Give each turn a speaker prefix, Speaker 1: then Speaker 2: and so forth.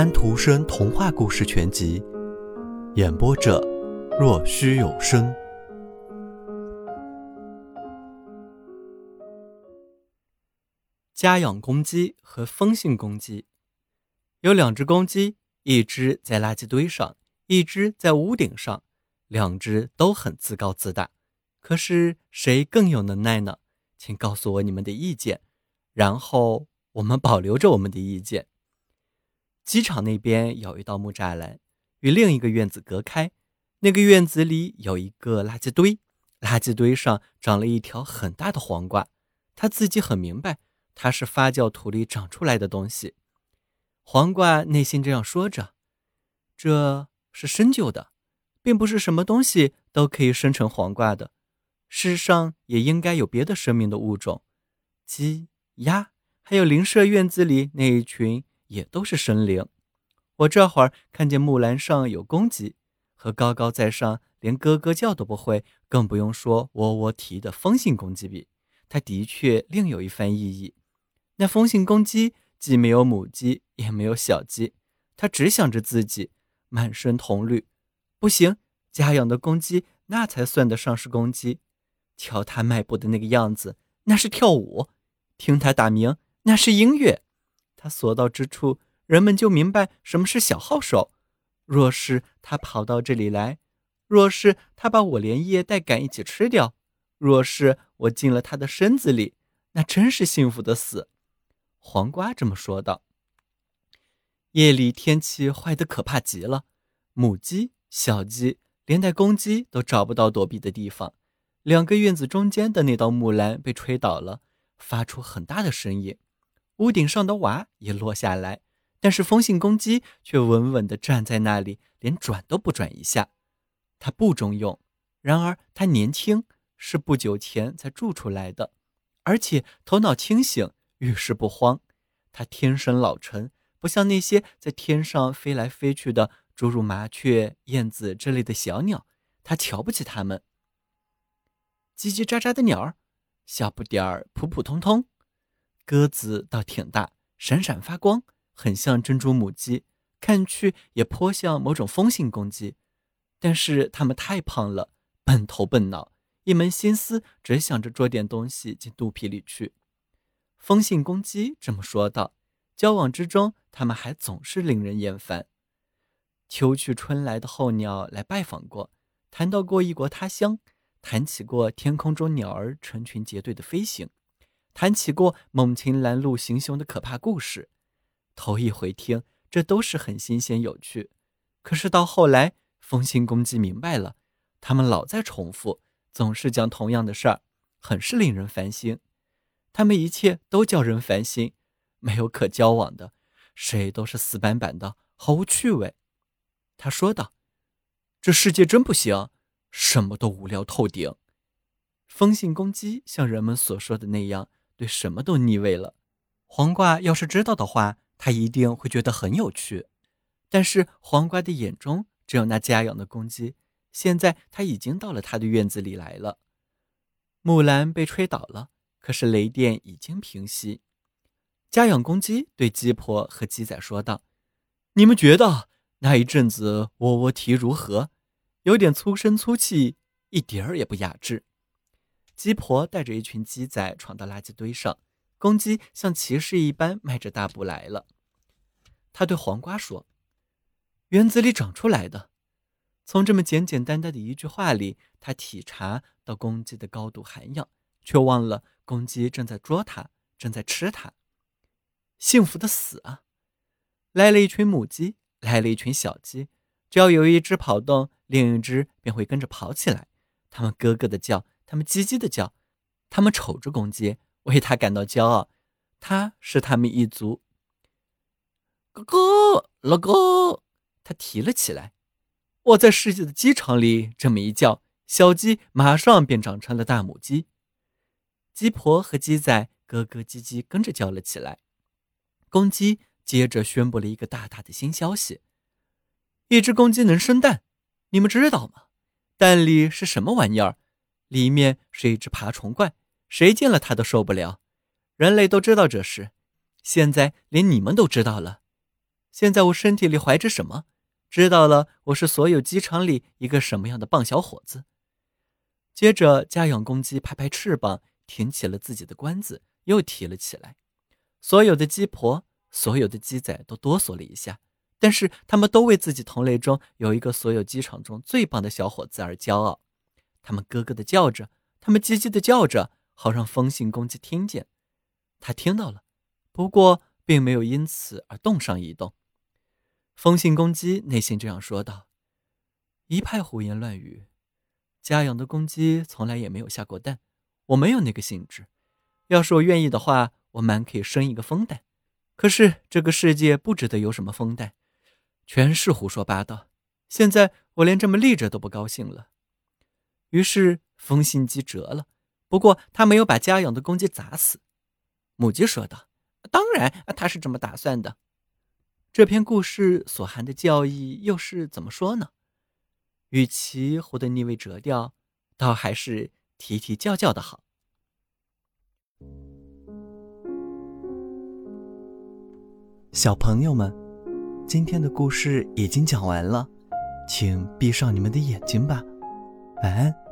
Speaker 1: 安徒生童话故事全集，演播者：若虚有声。家养公鸡和风信公鸡，有两只公鸡，一只在垃圾堆上，一只在屋顶上，两只都很自高自大。可是谁更有能耐呢？请告诉我你们的意见，然后我们保留着我们的意见。机场那边有一道木栅栏，与另一个院子隔开。那个院子里有一个垃圾堆，垃圾堆上长了一条很大的黄瓜。他自己很明白，它是发酵土里长出来的东西。黄瓜内心这样说着：“这是深究的，并不是什么东西都可以生成黄瓜的。世上也应该有别的生命的物种，鸡、鸭，还有邻舍院子里那一群。”也都是生灵。我这会儿看见木栏上有公鸡，和高高在上连咯咯叫都不会，更不用说喔喔啼的风信公鸡比，它的确另有一番意义。那风信公鸡既没有母鸡，也没有小鸡，它只想着自己，满身铜绿。不行，家养的公鸡那才算得上是公鸡。瞧它迈步的那个样子，那是跳舞；听它打鸣，那是音乐。他所到之处，人们就明白什么是小号手。若是他跑到这里来，若是他把我连叶带杆一起吃掉，若是我进了他的身子里，那真是幸福的死。黄瓜这么说道。夜里天气坏得可怕极了，母鸡、小鸡，连带公鸡都找不到躲避的地方。两个院子中间的那道木栏被吹倒了，发出很大的声音。屋顶上的瓦也落下来，但是风信公鸡却稳稳地站在那里，连转都不转一下。它不中用，然而它年轻，是不久前才铸出来的，而且头脑清醒，遇事不慌。它天生老成，不像那些在天上飞来飞去的诸如麻雀、燕子之类的小鸟，它瞧不起它们。叽叽喳喳的鸟儿，小不点儿，普普通通。鸽子倒挺大，闪闪发光，很像珍珠母鸡，看去也颇像某种风信公鸡。但是它们太胖了，笨头笨脑，一门心思只想着捉点东西进肚皮里去。风信公鸡这么说道。交往之中，它们还总是令人厌烦。秋去春来的候鸟来拜访过，谈到过异国他乡，谈起过天空中鸟儿成群结队的飞行。谈起过猛禽拦路行凶的可怕故事，头一回听，这都是很新鲜有趣。可是到后来，风信公鸡明白了，他们老在重复，总是讲同样的事儿，很是令人烦心。他们一切都叫人烦心，没有可交往的，谁都是死板板的，毫无趣味。他说道：“这世界真不行，什么都无聊透顶。”风信公鸡像人们所说的那样。对什么都腻味了。黄瓜要是知道的话，他一定会觉得很有趣。但是黄瓜的眼中只有那家养的公鸡。现在他已经到了他的院子里来了。木兰被吹倒了，可是雷电已经平息。家养公鸡对鸡婆和鸡仔说道：“你们觉得那一阵子喔喔啼如何？有点粗声粗气，一点儿也不雅致。”鸡婆带着一群鸡仔闯到垃圾堆上，公鸡像骑士一般迈着大步来了。他对黄瓜说：“园子里长出来的。”从这么简简单单的一句话里，他体察到公鸡的高度涵养，却忘了公鸡正在捉它，正在吃它。幸福的死啊！来了一群母鸡，来了一群小鸡，只要有一只跑动，另一只便会跟着跑起来。它们咯咯的叫。他们叽叽的叫，他们瞅着公鸡，为他感到骄傲。他是他们一族。咯咯老公，他提了起来。我在世界的鸡场里这么一叫，小鸡马上便长成了大母鸡。鸡婆和鸡仔咯咯叽叽跟着叫了起来。公鸡接着宣布了一个大大的新消息：一只公鸡能生蛋，你们知道吗？蛋里是什么玩意儿？里面是一只爬虫怪，谁见了它都受不了。人类都知道这事，现在连你们都知道了。现在我身体里怀着什么？知道了，我是所有鸡场里一个什么样的棒小伙子。接着，家养公鸡拍拍翅膀，挺起了自己的冠子，又提了起来。所有的鸡婆，所有的鸡仔都哆嗦了一下，但是他们都为自己同类中有一个所有鸡场中最棒的小伙子而骄傲。他们咯咯的叫着，他们叽叽的叫着，好让风信公鸡听见。他听到了，不过并没有因此而动上一动。风信公鸡内心这样说道：“一派胡言乱语。家养的公鸡从来也没有下过蛋，我没有那个兴致。要是我愿意的话，我蛮可以生一个风蛋。可是这个世界不值得有什么风蛋，全是胡说八道。现在我连这么立着都不高兴了。”于是风信鸡折了，不过他没有把家养的公鸡砸死。母鸡说道：“当然，他是这么打算的。”这篇故事所含的教义又是怎么说呢？与其活得腻味折掉，倒还是啼啼叫叫的好。小朋友们，今天的故事已经讲完了，请闭上你们的眼睛吧，晚安。